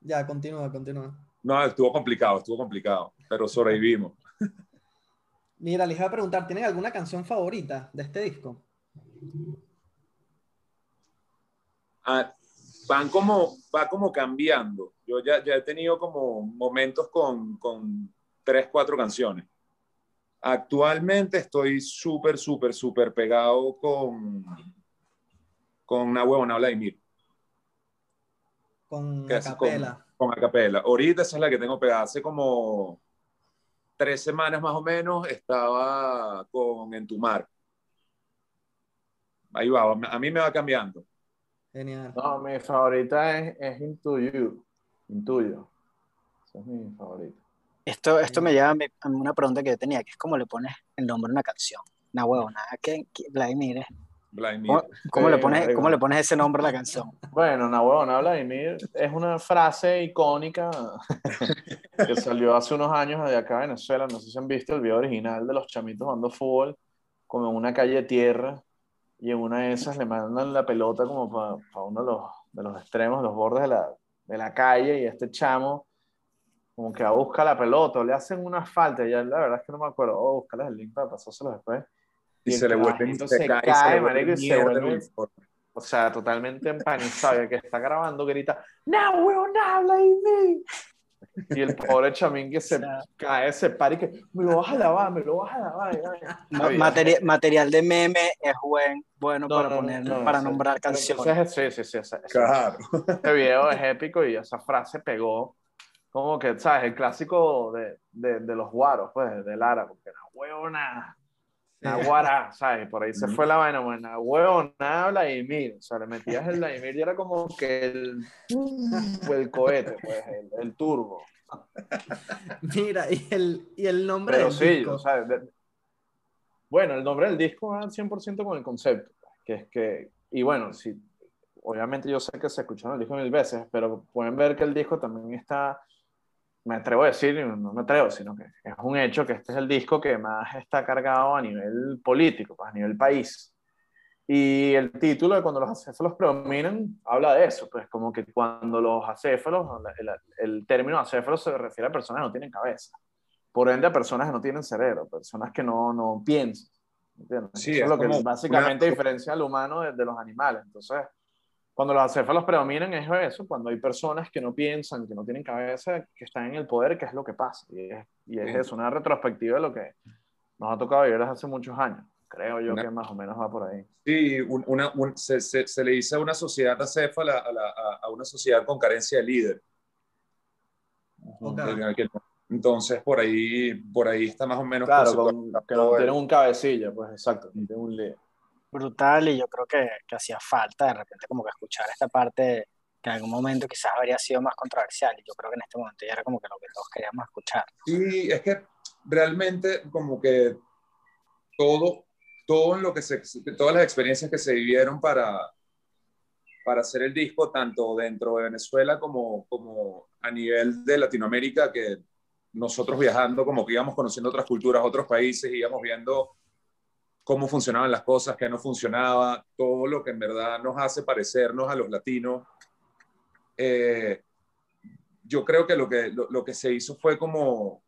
[SPEAKER 2] Ya, continúa, continúa.
[SPEAKER 5] no, estuvo complicado, estuvo complicado, pero sobrevivimos.
[SPEAKER 2] Mira, les iba a preguntar, ¿tienen alguna canción favorita de este disco?
[SPEAKER 5] Ah, van como, va como cambiando. Yo ya, ya he tenido como momentos con, con tres, cuatro canciones. Actualmente estoy súper, súper, súper pegado con, con una huevona Vladimir,
[SPEAKER 2] Con
[SPEAKER 5] hace con,
[SPEAKER 2] Acapela.
[SPEAKER 5] con acapela. Ahorita esa es la que tengo pegada. Hace como tres semanas más o menos estaba con Entumar. Ahí va, a mí me va cambiando.
[SPEAKER 2] Genial.
[SPEAKER 4] No, mi favorita es, es Into You. Intuyo. Esa es mi favorita.
[SPEAKER 3] Esto, esto me lleva a, una pregunta que yo tenía, que es cómo le pones el nombre a una canción. Una huevona. ¿Qué, qué, Vladimir, eh?
[SPEAKER 5] Vladimir.
[SPEAKER 3] ¿Cómo, cómo
[SPEAKER 4] Sí,
[SPEAKER 3] le pones. ¿Cómo le pones ese nombre a la canción?
[SPEAKER 4] Bueno, una huevona Vladimir es una frase icónica que salió hace unos años de acá en Venezuela. No sé si han visto el video original de los chamitos jugando fútbol, como en una calle de tierra, y en una de esas le mandan la pelota como para uno de los, de los extremos, los bordes de la, de la calle, y este chamo como que va a buscar la pelota, o le hacen una falta, ya la verdad es que no me acuerdo, oh, buscarles el link para pasárselo después.
[SPEAKER 5] Y
[SPEAKER 4] y
[SPEAKER 5] se le vuelve se cae,
[SPEAKER 4] cae,
[SPEAKER 5] se
[SPEAKER 4] marico, y se vuelve-. O sea, totalmente empanizado, y el que está grabando grita, ¡No, weón, habla y me! Es Y el pobre chamín que se cae, se para y que me lo vas a lavar, me lo vas a lavar. y vaina.
[SPEAKER 3] Ma-
[SPEAKER 4] Ay,
[SPEAKER 3] materi- material de meme es buen, bueno
[SPEAKER 4] no,
[SPEAKER 3] para,
[SPEAKER 4] no, no,
[SPEAKER 3] poner,
[SPEAKER 4] no,
[SPEAKER 3] para nombrar canciones.
[SPEAKER 4] entonces, sí, sí, sí.
[SPEAKER 5] Claro.
[SPEAKER 4] Ese video es épico y esa frase pegó como que, ¿sabes? El clásico de, de, de los guaros, pues, del árabe, porque la huevona, la guara, ¿sabes? Por ahí se fue la vaina, bueno, la huevona, Vladimir, o sea, le metías el Vladimir y era como que el, el cohete, pues, el, el turbo.
[SPEAKER 2] Mira, y el, y el nombre
[SPEAKER 4] Pero
[SPEAKER 2] del
[SPEAKER 4] sí,
[SPEAKER 2] disco.
[SPEAKER 4] o sea, de- bueno, el nombre del disco va 100% con el concepto, que es que, y bueno, sí, obviamente yo sé que se escucharon el disco mil veces, pero pueden ver que el disco también está, me atrevo a decir, no me atrevo, sino que es un hecho que este es el disco que más está cargado a nivel político, pues, a nivel país. Y el título de Cuando los acéfalos predominan habla de eso, pues como que cuando los acéfalos, el, el término acéfalos se refiere a personas que no tienen cabeza por ende a personas que no tienen cerebro, personas que no, no piensan. ¿entiendes?
[SPEAKER 5] Sí,
[SPEAKER 4] Eso es
[SPEAKER 5] es
[SPEAKER 4] lo que básicamente
[SPEAKER 5] una-
[SPEAKER 4] diferencia al humano de, de los animales. Entonces, cuando los acéfalos predominan es eso, cuando hay personas que no piensan, que no tienen cabeza, que están en el poder, que es lo que pasa. Y es, y es eso, una retrospectiva de lo que nos ha tocado vivir desde hace muchos años. Creo yo
[SPEAKER 5] Una-
[SPEAKER 4] que más o menos va por ahí.
[SPEAKER 5] Sí, un- una, un- se, se- se le dice a una sociedad acéfala a, la- a- a una sociedad con carencia de líder.
[SPEAKER 2] Ok.
[SPEAKER 5] En aquel- Entonces, por ahí, por ahí está más o menos.
[SPEAKER 4] Claro, con- que no tienen un cabecilla, pues exacto, no tienen un líder.
[SPEAKER 3] Brutal y yo creo que, que hacía falta de repente como que escuchar esta parte que en algún momento quizás habría sido más controversial y yo creo que en este momento ya era como que lo que todos queríamos escuchar.
[SPEAKER 5] Sí, es que realmente como que todo, todo lo que se, todas las experiencias que se vivieron para, para hacer el disco, tanto dentro de Venezuela como, como a nivel de Latinoamérica, que nosotros viajando, como que íbamos conociendo otras culturas, otros países, íbamos viendo cómo funcionaban las cosas, qué no funcionaba, todo lo que en verdad nos hace parecernos a los latinos. Eh, yo creo que lo que, lo, lo que se hizo fue como,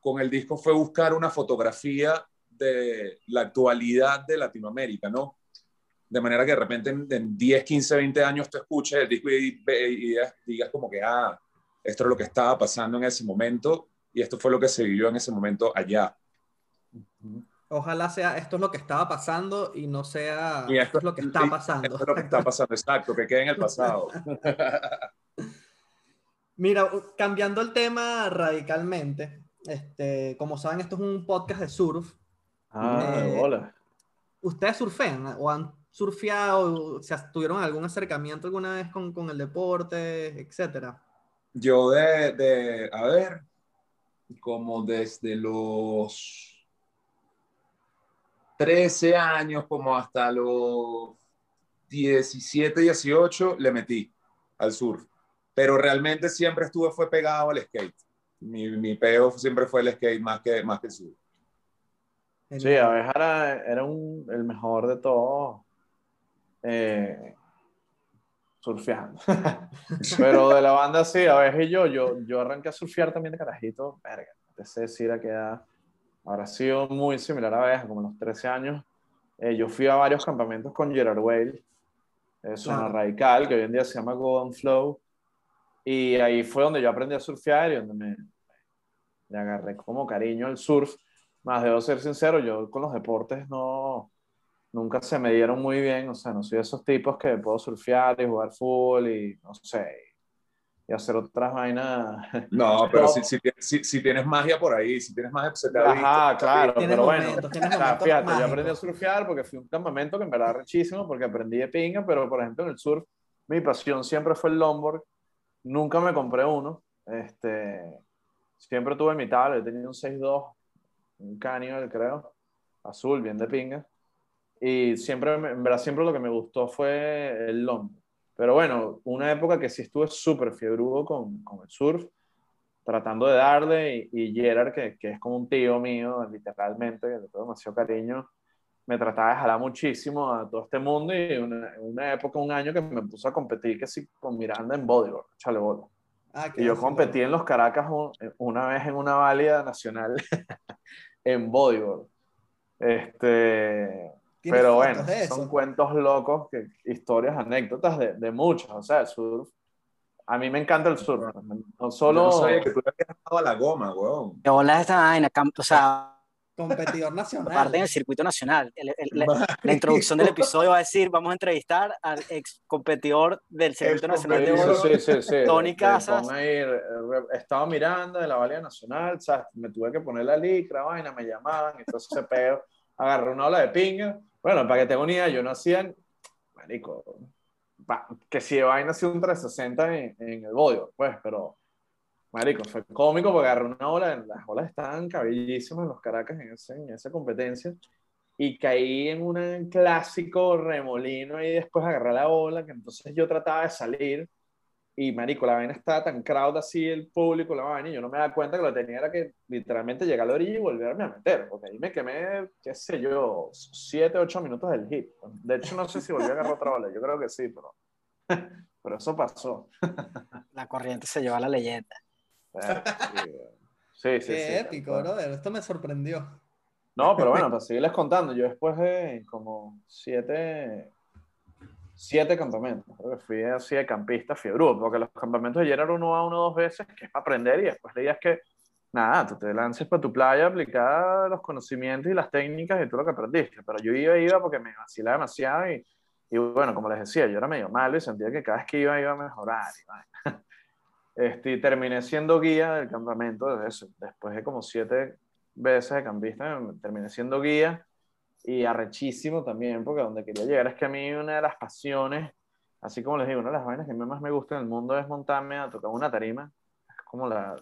[SPEAKER 5] con el disco fue buscar una fotografía de la actualidad de Latinoamérica, ¿no? De manera que de repente en, en 10, 15, 20 años tú escuches el disco y, ve- y digas, como que, ah, esto es lo que estaba pasando en ese momento y esto fue lo que se vivió en ese momento allá.
[SPEAKER 2] Ojalá sea esto es lo que estaba pasando y no sea
[SPEAKER 5] Y
[SPEAKER 2] esto es lo que está pasando.
[SPEAKER 5] Esto es lo que está pasando, exacto, que quede en el pasado.
[SPEAKER 2] Mira, cambiando el tema radicalmente, este, como saben, esto es un podcast de surf.
[SPEAKER 4] Ah,
[SPEAKER 2] Eh,
[SPEAKER 4] hola.
[SPEAKER 2] ¿Ustedes surfean o han surfeado? O sea, ¿tuvieron algún acercamiento alguna vez con, con el deporte, etcétera?
[SPEAKER 5] Yo de, de, a ver, como desde los 13 años, como hasta los 17, 18, le metí al surf. Pero realmente siempre estuve, fue pegado al skate. Mi, mi peo siempre fue el skate más que, más que el surf.
[SPEAKER 4] Sí, Abeja era, era un, el mejor de todos eh, surfeando. Pero de la banda sí, Abeja y yo, yo, yo arranqué a surfear también de carajito, verga, te sé decir a qué edad. Habrá sido muy similar a Abeja, como los 13 años. Eh, yo fui a varios campamentos con Gerard Whale, eh, Zona
[SPEAKER 2] Claro.
[SPEAKER 4] Radical, que hoy en día se llama Golden Flow. Y ahí fue donde yo aprendí a surfear y donde me, le agarré como cariño al surf. Más debo ser sincero, yo con los deportes no, nunca se me dieron muy bien, o sea, no soy de esos tipos que puedo surfear y jugar fútbol y no sé, y hacer otras vainas.
[SPEAKER 5] No, pero si, si, si- si tienes magia por ahí, si tienes magia, se te ha visto.
[SPEAKER 4] Ajá, claro,
[SPEAKER 2] Tienes
[SPEAKER 4] pero bueno,
[SPEAKER 2] momentos,
[SPEAKER 4] o sea, fíjate, yo
[SPEAKER 2] mágicos.
[SPEAKER 4] aprendí a surfear porque fui un campamento que en verdad rechísimo, porque aprendí de pinga, pero por ejemplo en el surf, mi pasión siempre fue el longboard, nunca me compré uno, este, siempre tuve mi tabla, yo tenía un 6.2, un Canyon, creo, azul, bien de pinga, y siempre, en verdad, siempre lo que me gustó fue el longboard. Pero bueno, una época que sí estuve súper fiebrudo con, con el surf, tratando de darle, y, y Gerard, que, que es como un tío mío, literalmente, que le tengo demasiado cariño, me trataba de jalar muchísimo a todo este mundo y una, una época, un año que me puso a competir que sí con Miranda en bodyboard, chale bola.
[SPEAKER 2] Ah,
[SPEAKER 4] Y yo competí en los Caracas un- una vez en una válida nacional en bodyboard. Este,
[SPEAKER 2] ¿Tienes
[SPEAKER 4] pero bueno,
[SPEAKER 2] de eso?
[SPEAKER 4] son cuentos locos, que, historias, anécdotas de, de muchos. O sea, el surf A mí me encanta el surf. No
[SPEAKER 5] Yo
[SPEAKER 4] solo.
[SPEAKER 5] no sabía que tú habías estado a la goma, weón.
[SPEAKER 3] ¿Qué bola es esta vaina? O sea,
[SPEAKER 2] Competidor nacional.
[SPEAKER 3] aparte en el circuito nacional. El- el- la, la introducción del episodio va a decir, vamos a entrevistar al ex competidor del circuito
[SPEAKER 5] Ex
[SPEAKER 3] nacional de oro.
[SPEAKER 4] sí, sí, sí.
[SPEAKER 3] Tony Casas.
[SPEAKER 4] ahí, estaba mirando de la Valía Nacional, ¿sabes? Me tuve que poner la licra, vaina, me llamaban, entonces se pegó, agarré una ola de pinga. Bueno, para que una idea, yo no hacía, marico, pa- que si de hacía un 360 en, en el bodio, pues, pero, marico, fue cómico porque agarré una ola, las olas estaban cabellísimas en los Caracas en, ese- en esa competencia, y caí en un clásico remolino y después agarré la ola, que entonces yo trataba de salir, y marico, la vaina estaba tan crowd así, el público, la vaina, y yo no me daba cuenta que lo tenía era que literalmente llegar a la orilla y volverme a meter, porque ahí me quemé, qué sé yo, 7, 8 minutos del hit. De hecho, no sé si volví a agarrar otra ola, yo creo que sí, pero, pero eso pasó.
[SPEAKER 3] La corriente se lleva a la leyenda.
[SPEAKER 4] Eh, Sí, sí, sí.
[SPEAKER 2] Qué
[SPEAKER 4] sí,
[SPEAKER 2] épico,
[SPEAKER 4] cual.
[SPEAKER 2] brother. Esto me sorprendió.
[SPEAKER 4] No, pero bueno, para seguirles contando, yo después de como siete, siete campamentos, fui así de campista fiebrudo, porque los campamentos de ayer eran uno a uno dos veces, que es para aprender, y después la idea es que, nada, tú te lances para tu playa, aplicar los conocimientos y las técnicas y tú lo que aprendiste, pero yo iba, iba porque me vacilaba demasiado y, y bueno, como les decía, yo era medio malo y sentía que cada vez que iba iba a mejorar. y vaina. Este, terminé siendo guía del campamento eso, después de como siete veces de campista, terminé siendo guía y arrechísimo también, porque donde quería llegar es que a mí una de las pasiones, así como les digo, una de las vainas que más me gusta en el mundo es montarme a tocar una tarima, es como la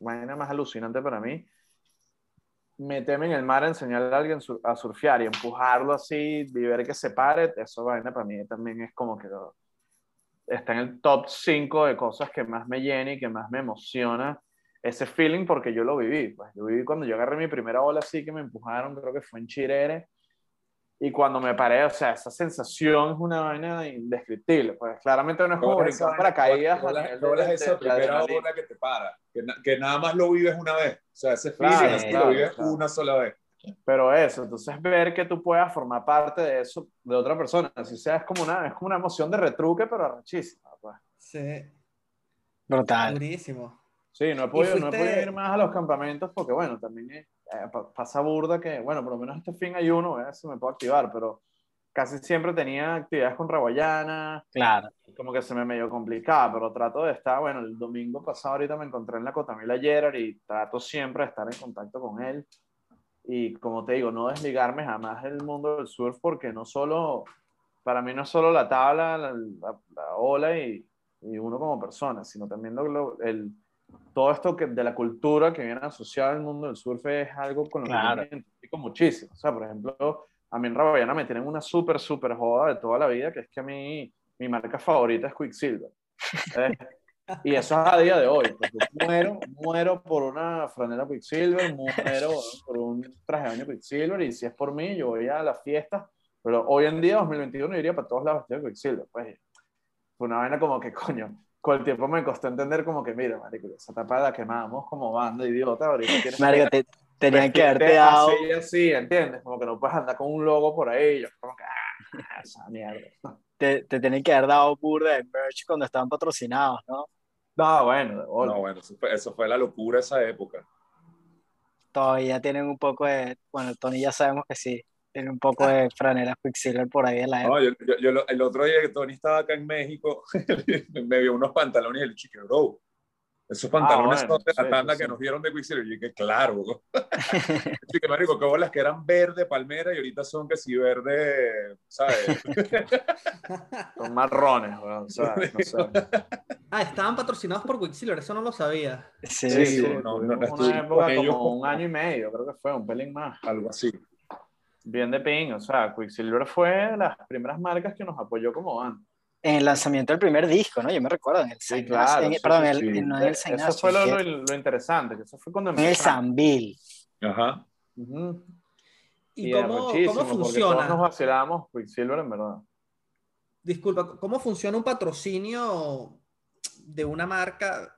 [SPEAKER 4] vaina más alucinante para mí. Meterme en el mar enseñarle a alguien a surfear y empujarlo así y ver que se pare, eso vaina para mí también es como que está en el top 5 de cosas que más me llena y que más me emociona ese feeling porque yo lo viví. Pues yo viví cuando yo agarré mi primera ola así que me empujaron, creo que fue en Chirere. Y cuando me paré, o sea, esa sensación es una vaina indescriptible. Pues claramente no es como
[SPEAKER 5] ¿Cómo es
[SPEAKER 4] brincar
[SPEAKER 5] esa-
[SPEAKER 4] para caídas.
[SPEAKER 5] cómo
[SPEAKER 4] a
[SPEAKER 5] es- es esa primera ola que te para? Que, na- que nada más lo vives una vez. O sea, ese feeling
[SPEAKER 4] Claro,
[SPEAKER 5] así
[SPEAKER 3] claro,
[SPEAKER 5] lo vives
[SPEAKER 4] claro.
[SPEAKER 5] una sola vez.
[SPEAKER 4] Pero eso, entonces ver que tú puedas formar parte de eso de otra persona, así sea, es como una, es como una emoción de retruque, pero arrechísima. Pues.
[SPEAKER 2] Sí,
[SPEAKER 3] Brutal.
[SPEAKER 2] durísimo.
[SPEAKER 4] Sí, no he, podido, no he
[SPEAKER 2] fuiste-
[SPEAKER 4] podido ir más a los campamentos porque, bueno, también eh, pa- pasa burda que, bueno, por lo menos este fin hay uno, ver si me puedo activar, pero casi siempre tenía actividades con Raguayana,
[SPEAKER 3] Claro.
[SPEAKER 4] como que se me medio complicaba, pero trato de estar, bueno, el domingo pasado ahorita me encontré en la Cotamila Gerard y trato siempre de estar en contacto con él. Y como te digo, no desligarme jamás del mundo del surf porque no solo, para mí no es solo la tabla, la, la- la ola y, y uno como persona, sino también lo- lo- el, todo esto que, de la cultura que viene asociada al mundo del surf es algo con lo
[SPEAKER 3] Claro.
[SPEAKER 4] que me identifico muchísimo. O sea, por ejemplo, a mí en Rabayana me tienen una súper, súper joda de toda la vida, que es que a mí mi marca favorita es Quicksilver. ¿eh? Y eso es a día de hoy. Muero, muero por una franela Quicksilver, muero por un traje de baño Quicksilver, y si es por mí, yo voy a la fiesta. Pero hoy en día, 2021, yo iría para todos lados vestido de Quicksilver. Pues fue una vaina como que, coño, con el tiempo me costó entender como que, mira, marico, esa tapa la quemamos como banda idiota, ahorita tienes
[SPEAKER 3] Marico, te, tenían que haberte dado.
[SPEAKER 4] así, así, ¿entiendes? Como que no puedes andar con un logo por ahí, yo como que, ah, esa mierda.
[SPEAKER 3] Te, te tenían que haber dado burda de merch cuando estaban patrocinados, ¿no?
[SPEAKER 4] No, bueno.
[SPEAKER 5] No, bueno, eso fue, eso fue la locura esa época.
[SPEAKER 3] Todavía tienen un poco de. Bueno, Tony ya sabemos que sí. Tiene un poco de franelas Quicksilver por ahí en la
[SPEAKER 5] No,
[SPEAKER 3] época.
[SPEAKER 5] yo, yo- yo lo- el otro día que Tony estaba acá en México, me vio unos pantalones y le dije, bro, esos pantalones
[SPEAKER 4] Ah, bueno,
[SPEAKER 5] son de la
[SPEAKER 4] sí,
[SPEAKER 5] tanda
[SPEAKER 4] sí,
[SPEAKER 5] que nos dieron de Quicksilver. Y yo dije, claro. Chique, marico, que bolas que eran verde, palmera, y ahorita son que sí verde, ¿sabes?
[SPEAKER 4] Son marrones, weón, sea, no sé.
[SPEAKER 2] Ah, estaban patrocinados por Quicksilver, eso no lo sabía.
[SPEAKER 3] Sí,
[SPEAKER 4] Sí,
[SPEAKER 3] sí.
[SPEAKER 5] no, no, no
[SPEAKER 4] una época
[SPEAKER 5] ellos
[SPEAKER 4] como- un año y medio, creo que fue, un pelín más.
[SPEAKER 5] Algo así.
[SPEAKER 4] Bien de ping, o sea, Quicksilver fue de las primeras marcas que nos apoyó como banda.
[SPEAKER 3] En el lanzamiento del primer disco, ¿no? Yo me recuerdo en el
[SPEAKER 4] Sí,
[SPEAKER 3] Saint
[SPEAKER 4] claro,
[SPEAKER 3] en-
[SPEAKER 4] sí,
[SPEAKER 3] perdón,
[SPEAKER 4] sí,
[SPEAKER 3] en el-
[SPEAKER 5] sí.
[SPEAKER 3] en- no en el
[SPEAKER 4] Eh,
[SPEAKER 3] Saint
[SPEAKER 4] Eso fue lo,
[SPEAKER 3] Ignacio,
[SPEAKER 4] lo, lo interesante, que eso fue cuando
[SPEAKER 3] en el. Sambil.
[SPEAKER 5] Ajá.
[SPEAKER 2] ¿Y,
[SPEAKER 4] Y
[SPEAKER 2] cómo, cómo funciona?
[SPEAKER 4] Todos nos vacilamos Quicksilver, en verdad.
[SPEAKER 2] Disculpa, ¿cómo funciona un patrocinio de una marca,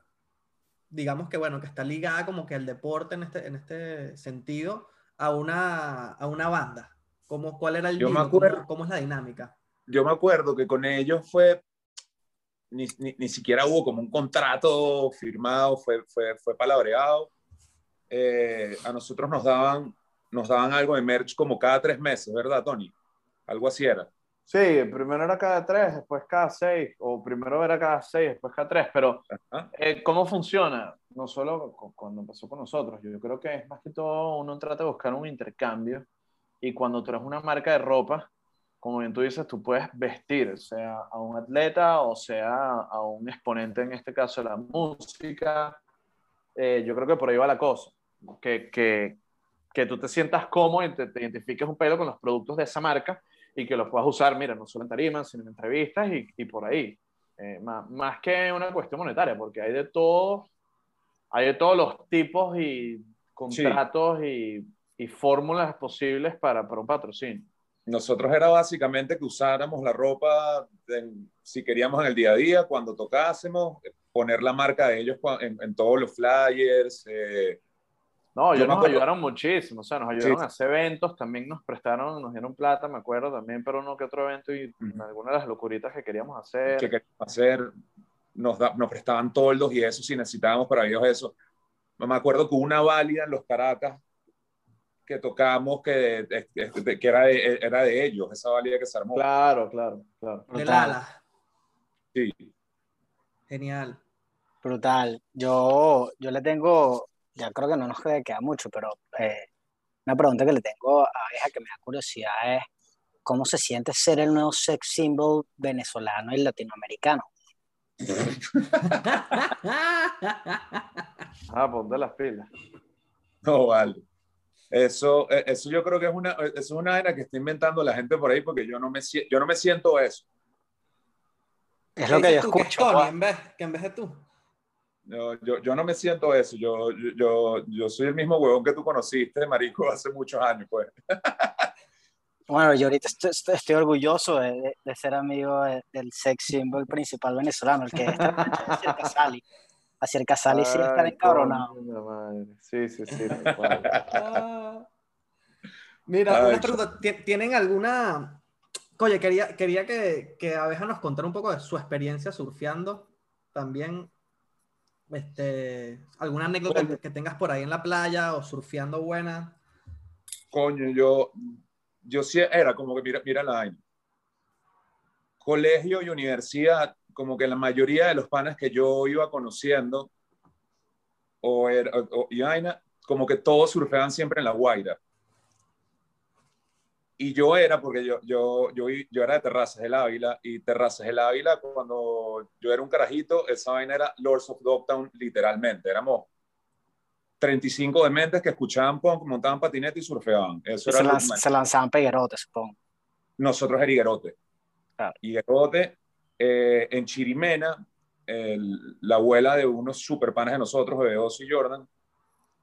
[SPEAKER 2] digamos que bueno, que está ligada como que al deporte en este, en este sentido, a una, a una banda? ¿Cómo, ¿Cuál era el
[SPEAKER 5] Yo me acuerdo-
[SPEAKER 2] ¿Cómo, cómo es la dinámica?
[SPEAKER 5] Yo me acuerdo que con ellos fue, ni, ni, ni, siquiera hubo como un contrato firmado, fue, fue, fue palabreado. Eh, a nosotros nos daban, nos daban algo de merch como cada tres meses, ¿verdad, Tony? Algo así era.
[SPEAKER 4] Sí, primero era cada tres, después cada seis, o primero era cada seis, después cada tres, pero eh, ¿cómo funciona? No solo cuando empezó con nosotros, yo creo que es más que todo uno trata de buscar un intercambio y cuando tú eres una marca de ropa, como bien tú dices, tú puedes vestir, sea a un atleta o sea a un exponente, en este caso de la música, eh, yo creo que por ahí va la cosa, que, que, que tú te sientas cómodo y te, te identifiques un pelo con los productos de esa marca y que los puedas usar, mira, no solo en tarimas, sino en entrevistas y, y por ahí. Eh, más, más, que una cuestión monetaria, porque hay de todos, hay de todos los tipos y contratos sí. y, y, fórmulas posibles para, para, un patrocinio.
[SPEAKER 5] Nosotros era básicamente que usáramos la ropa, en, si queríamos en el día a día, cuando tocásemos, poner la marca de ellos en, en todos los flyers, eh,
[SPEAKER 4] no, ellos nos ayudaron muchísimo, o sea, nos ayudaron sí. a hacer eventos, también nos prestaron, nos dieron plata, me acuerdo también, pero uno que otro evento y uh -huh. algunas de las locuritas que queríamos hacer.
[SPEAKER 5] Que queríamos hacer, nos, da, nos prestaban toldos y eso, si necesitábamos para ellos eso. Me acuerdo que una válida en los Caracas que tocamos que, que era, de, era de ellos, esa válida que se armó.
[SPEAKER 4] Claro, claro, claro.
[SPEAKER 2] El ala.
[SPEAKER 5] Sí.
[SPEAKER 2] Genial.
[SPEAKER 3] Brutal. Yo, yo le tengo ya creo que no nos queda mucho, pero eh, una pregunta que le tengo a Abeja que me da curiosidad es, ¿cómo se siente ser el nuevo sex symbol venezolano y latinoamericano?
[SPEAKER 4] ah, ponte las pilas.
[SPEAKER 5] No, vale. Eso, eh, eso yo creo que es una, eso es una era que está inventando la gente por ahí porque yo no me, yo no me siento eso.
[SPEAKER 3] Es lo que yo escucho.
[SPEAKER 2] Que, Tony, en vez, que en vez de tú.
[SPEAKER 5] Yo, yo, yo, no me siento eso. Yo, yo, yo soy el mismo huevón que tú conociste, marico, hace muchos años, pues.
[SPEAKER 3] Bueno, yo ahorita estoy, estoy, estoy orgulloso de, de, de, ser amigo de, del sex symbol principal venezolano, el que está hacia el Casali. Hacia el Casali sí está encabronado.
[SPEAKER 4] Sí, sí, sí.
[SPEAKER 2] Mira, Ay, una pregunta. ¿Tienen alguna... Oye, quería, quería que, que Abeja nos contara un poco de su experiencia surfeando también este, ¿Alguna anécdota que tengas por ahí en la playa o surfeando buena?
[SPEAKER 5] Coño, yo, yo sí era como que, mira, mira la vaina. Colegio y universidad, como que la mayoría de los panas que yo iba conociendo, o, era, o, y vaina, como que todos surfeaban siempre en la Guaira. Y yo era, porque yo, yo, yo, yo era de Terrazas del Ávila, y Terrazas del Ávila, cuando yo era un carajito, esa vaina era Lords of Dogtown, literalmente. Éramos 35 dementes que escuchaban punk, montaban patinete y surfeaban. Eso
[SPEAKER 3] se,
[SPEAKER 5] era
[SPEAKER 3] lanz, se, lanzaban peguerotes, supongo.
[SPEAKER 5] Nosotros era higuerote. Claro. Higuerote, eh, en Chirimena, el, la abuela de unos super panes de nosotros, Oso y Jordan,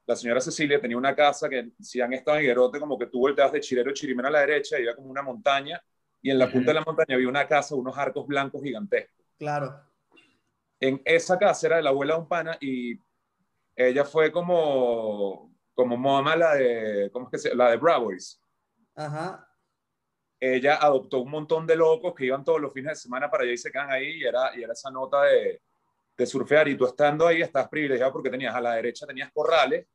[SPEAKER 5] la señora Cecilia tenía una casa que si han estado en Higuerote, como que tú volteabas de Chirero Chirimena a la derecha y había como una montaña y en la punta de la montaña había una casa, unos arcos blancos gigantescos.
[SPEAKER 2] Claro.
[SPEAKER 5] En esa casa era de la abuela de un pana y ella fue como, como mamá la de, ¿cómo es que se La de Bravois.
[SPEAKER 2] Ajá.
[SPEAKER 5] Ella adoptó un montón de locos que iban todos los fines de semana para allá y se quedan ahí y era, y era esa nota de, de surfear y tú estando ahí estás privilegiado porque tenías a la derecha tenías corrales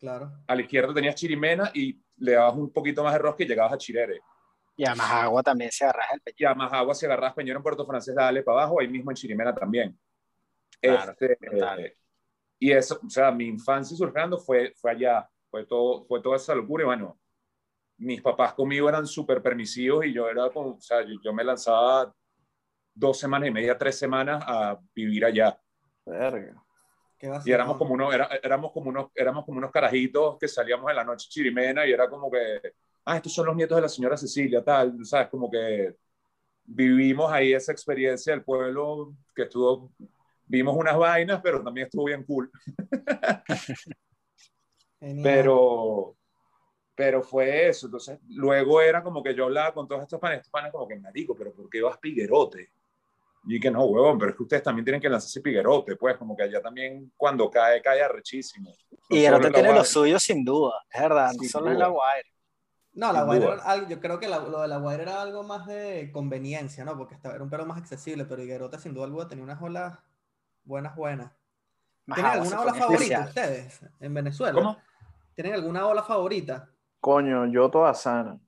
[SPEAKER 2] Claro.
[SPEAKER 5] A la izquierda tenías Chirimena y le dabas un poquito más de rosca y llegabas a Chirere.
[SPEAKER 3] Y a más agua también se agarras el
[SPEAKER 5] peñón. Y a más agua se agarras peñón en Puerto Francés, dale para abajo, ahí mismo en Chirimena también. Claro, este, eh, y eso, o sea, mi infancia surfeando fue, fue allá, fue, todo, fue toda esa locura. Y bueno, mis papás conmigo eran súper permisivos y yo era como, o sea, yo, yo, me lanzaba dos semanas y media, tres semanas a vivir allá.
[SPEAKER 4] Verga.
[SPEAKER 5] Y éramos como, unos, era, éramos, como unos, éramos como unos carajitos que salíamos en la noche chirimena y era como que, ah, estos son los nietos de la señora Cecilia, tal, ¿sabes? Como que vivimos ahí esa experiencia del pueblo que estuvo, vimos unas vainas, pero también estuvo bien cool. pero, pero fue eso. Entonces, luego era como que yo hablaba con todos estos panes, estos panes como que me digo, pero ¿por qué vas piguerote? Y que no, huevón, pero es que ustedes también tienen que lanzarse piguerote, pues, como que allá también cuando cae, cae arrechísimo.
[SPEAKER 3] No y Higuerote tiene lo suyo sin duda, es verdad, no solo en la Guaira.
[SPEAKER 2] No, la
[SPEAKER 5] duda.
[SPEAKER 2] era algo- yo creo que la- lo de la Guaira era algo más de conveniencia, ¿no? Porque estaba, era un perro más accesible, pero Higuerota sin duda alguna tenía unas olas buenas, buenas. ¿Tienen alguna ola favorita
[SPEAKER 3] especial.
[SPEAKER 2] ustedes en Venezuela?
[SPEAKER 5] ¿Cómo?
[SPEAKER 2] ¿Tienen alguna ola favorita?
[SPEAKER 4] Coño, yo toda sana.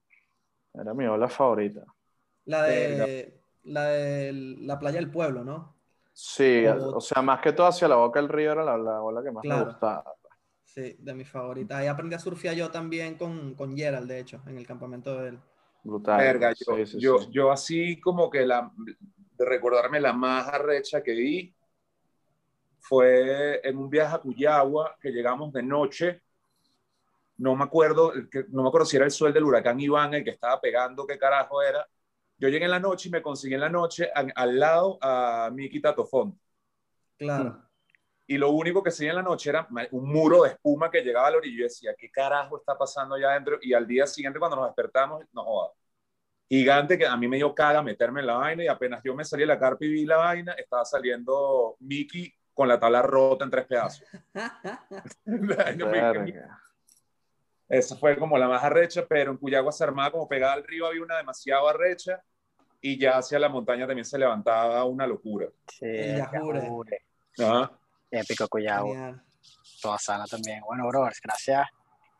[SPEAKER 4] Era mi ola favorita.
[SPEAKER 2] La de la de la playa del pueblo, ¿no?
[SPEAKER 4] Sí,
[SPEAKER 2] O-
[SPEAKER 4] o sea, más que todo hacia la boca del río era la, la ola que más
[SPEAKER 2] Claro.
[SPEAKER 4] me gustaba.
[SPEAKER 2] Sí, de mis favoritas. Ahí aprendí a surfear yo también con, con Gerald, de hecho, en el campamento de él.
[SPEAKER 4] Brutal.
[SPEAKER 5] Verga, yo,
[SPEAKER 4] Sí, sí,
[SPEAKER 5] yo,
[SPEAKER 4] sí.
[SPEAKER 5] yo así como que la, de recordarme la más arrecha que di fue en un viaje a Cuyagua que llegamos de noche. No me acuerdo, no me acuerdo si era el sol del huracán Iván el que estaba pegando, qué carajo era. Yo llegué en la noche y me conseguí en la noche al, al lado a Miki Tatofón.
[SPEAKER 2] Claro.
[SPEAKER 5] Y lo único que seguía en la noche era un muro de espuma que llegaba a la orilla. Y decía, ¿qué carajo está pasando allá adentro? Y al día siguiente, cuando nos despertamos, no joda. Gigante que a mí me dio caga meterme en la vaina. Y apenas yo me salí de la carpa y vi la vaina, estaba saliendo Mickey con la tabla rota en tres pedazos. Esa fue como la más arrecha, pero en Cuyagua se armaba como pegada al río, había una demasiado arrecha. Y ya hacia la montaña también se levantaba una locura.
[SPEAKER 3] Sí,
[SPEAKER 2] Yajure.
[SPEAKER 5] Ajá.
[SPEAKER 3] Épico.
[SPEAKER 2] Genial.
[SPEAKER 3] toda sana también. Bueno, brothers, gracias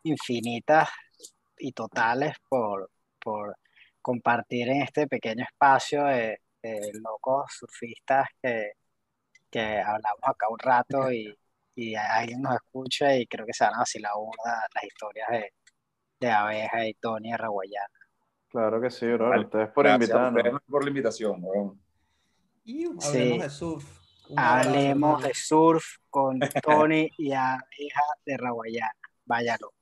[SPEAKER 3] infinitas y totales por, por compartir en este pequeño espacio de, de locos surfistas que, que hablamos acá un rato y, y alguien nos escucha y creo que se van a vacilar burda las historias de, de Abeja y Tony de Raguayana.
[SPEAKER 4] Claro que sí, bro.
[SPEAKER 5] Vale.
[SPEAKER 4] Ustedes por
[SPEAKER 5] Gracias a
[SPEAKER 4] invitarnos.
[SPEAKER 5] por la invitación. weón.
[SPEAKER 2] Y hablemos
[SPEAKER 3] Sí.
[SPEAKER 2] de surf. Abrazo,
[SPEAKER 3] Hablemos de surf con Tony y Abeja de Raguayana. Váyalo.